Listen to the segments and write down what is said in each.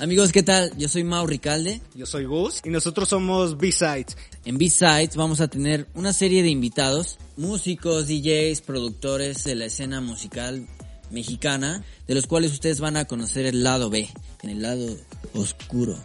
Amigos, ¿qué tal? Yo soy Mau Ricalde. Yo soy Gus y nosotros somos B-Sides. En B-Sides vamos a tener una serie de invitados, músicos, DJs, productores de la escena musical mexicana, de los cuales ustedes van a conocer el lado B, en el lado oscuro.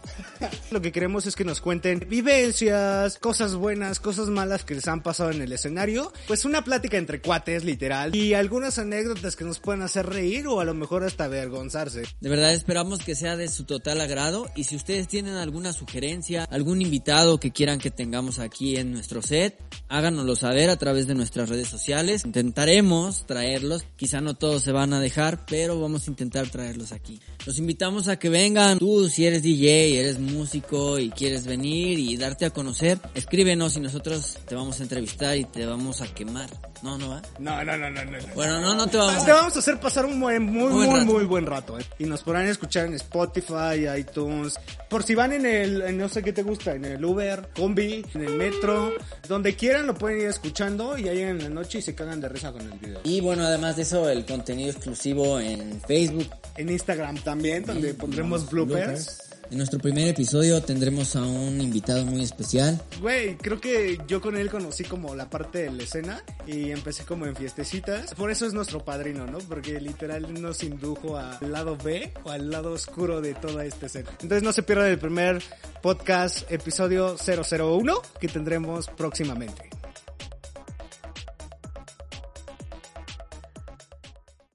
Lo que queremos es que nos cuenten vivencias, cosas buenas, cosas malas que les han pasado en el escenario. Pues una plática entre cuates, literal. Y algunas anécdotas que nos pueden hacer reír o a lo mejor hasta avergonzarse. De verdad esperamos que sea de su total agrado y si ustedes tienen alguna sugerencia, algún invitado que quieran que tengamos aquí en nuestro set, háganoslo saber a través de nuestras redes sociales. Intentaremos traerlos, quizá no todos se van a dejar, pero vamos a intentar traerlos aquí. Los invitamos a que vengan. Tú, si eres DJ, eres músico y quieres venir y darte a conocer, escríbenos y nosotros te vamos a entrevistar y te vamos a quemar. No, no va. No, no, no, no, no. Bueno, no, no te vamos. Te vamos a hacer pasar un buen, muy, Buen muy, rato. muy buen rato. ¿eh? Y nos podrán escuchar en Spotify, iTunes. Por si van en el, en no sé qué te gusta, en el Uber, combi, en el metro, donde quieran lo pueden ir escuchando y ahí en la noche y se cagan de risa con el video. Y bueno, además de eso, el contenido exclusivo en Facebook. En Instagram también, donde pondremos bloopers. En nuestro primer episodio tendremos a un invitado muy especial. Güey, creo que yo con él conocí como la parte de la escena y empecé como en fiestecitas. Por eso es nuestro padrino, ¿no? Porque literal nos indujo al lado B o al lado oscuro de toda esta escena. Entonces no se pierdan el primer podcast episodio 001 que tendremos próximamente.